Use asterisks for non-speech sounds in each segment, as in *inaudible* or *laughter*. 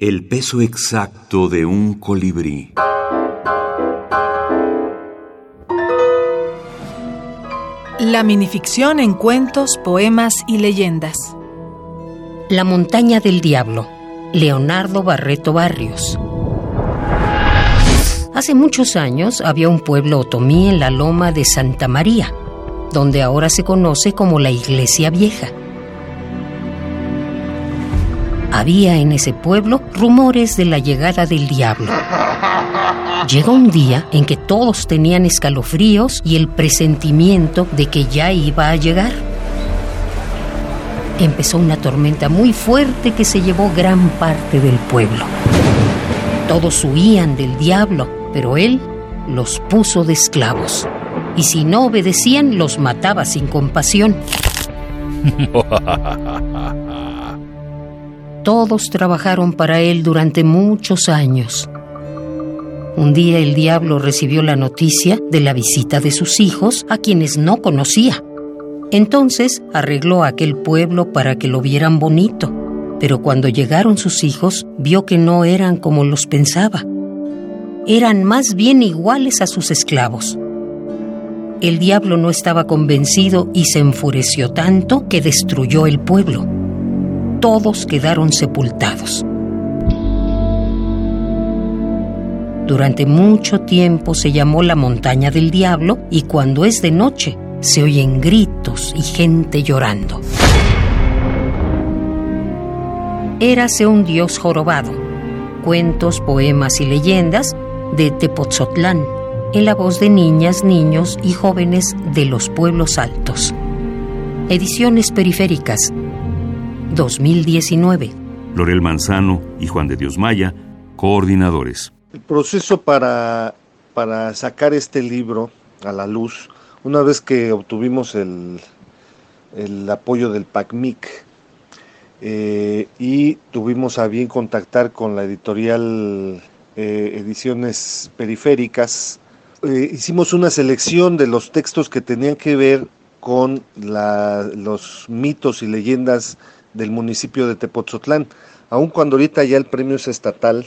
El peso exacto de un colibrí. La minificción en cuentos, poemas y leyendas. La montaña del diablo. Leonardo Barreto Barrios. Hace muchos años había un pueblo otomí en la loma de Santa María, donde ahora se conoce como la Iglesia Vieja. Había en ese pueblo rumores de la llegada del diablo. Llegó un día en que todos tenían escalofríos y el presentimiento de que ya iba a llegar. Empezó una tormenta muy fuerte que se llevó gran parte del pueblo. Todos huían del diablo pero él los puso de esclavos. Y si no obedecían, los mataba sin compasión. *laughs* Todos trabajaron para él durante muchos años. Un día el diablo recibió la noticia de la visita de sus hijos a quienes no conocía. Entonces arregló aquel pueblo para que lo vieran bonito, pero cuando llegaron sus hijos vio que no eran como los pensaba eran más bien iguales a sus esclavos. El diablo no estaba convencido y se enfureció tanto que destruyó el pueblo. Todos quedaron sepultados. Durante mucho tiempo se llamó la montaña del diablo y cuando es de noche se oyen gritos y gente llorando. Érase un dios jorobado. Cuentos, poemas y leyendas de Tepotzotlán, en la voz de niñas, niños y jóvenes de los pueblos altos. Ediciones Periféricas, 2019. Lorel Manzano y Juan de Dios Maya, coordinadores. El proceso para, para sacar este libro a la luz, una vez que obtuvimos el, el apoyo del PACMIC eh, y tuvimos a bien contactar con la editorial eh, ediciones periféricas, eh, hicimos una selección de los textos que tenían que ver con los mitos y leyendas del municipio de Tepotzotlán. Aun cuando ahorita ya el premio es estatal,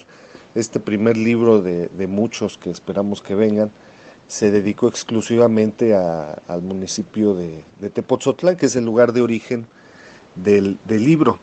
este primer libro de, muchos que esperamos que vengan, se dedicó exclusivamente al municipio de, de, Tepotzotlán, que es el lugar de origen del libro.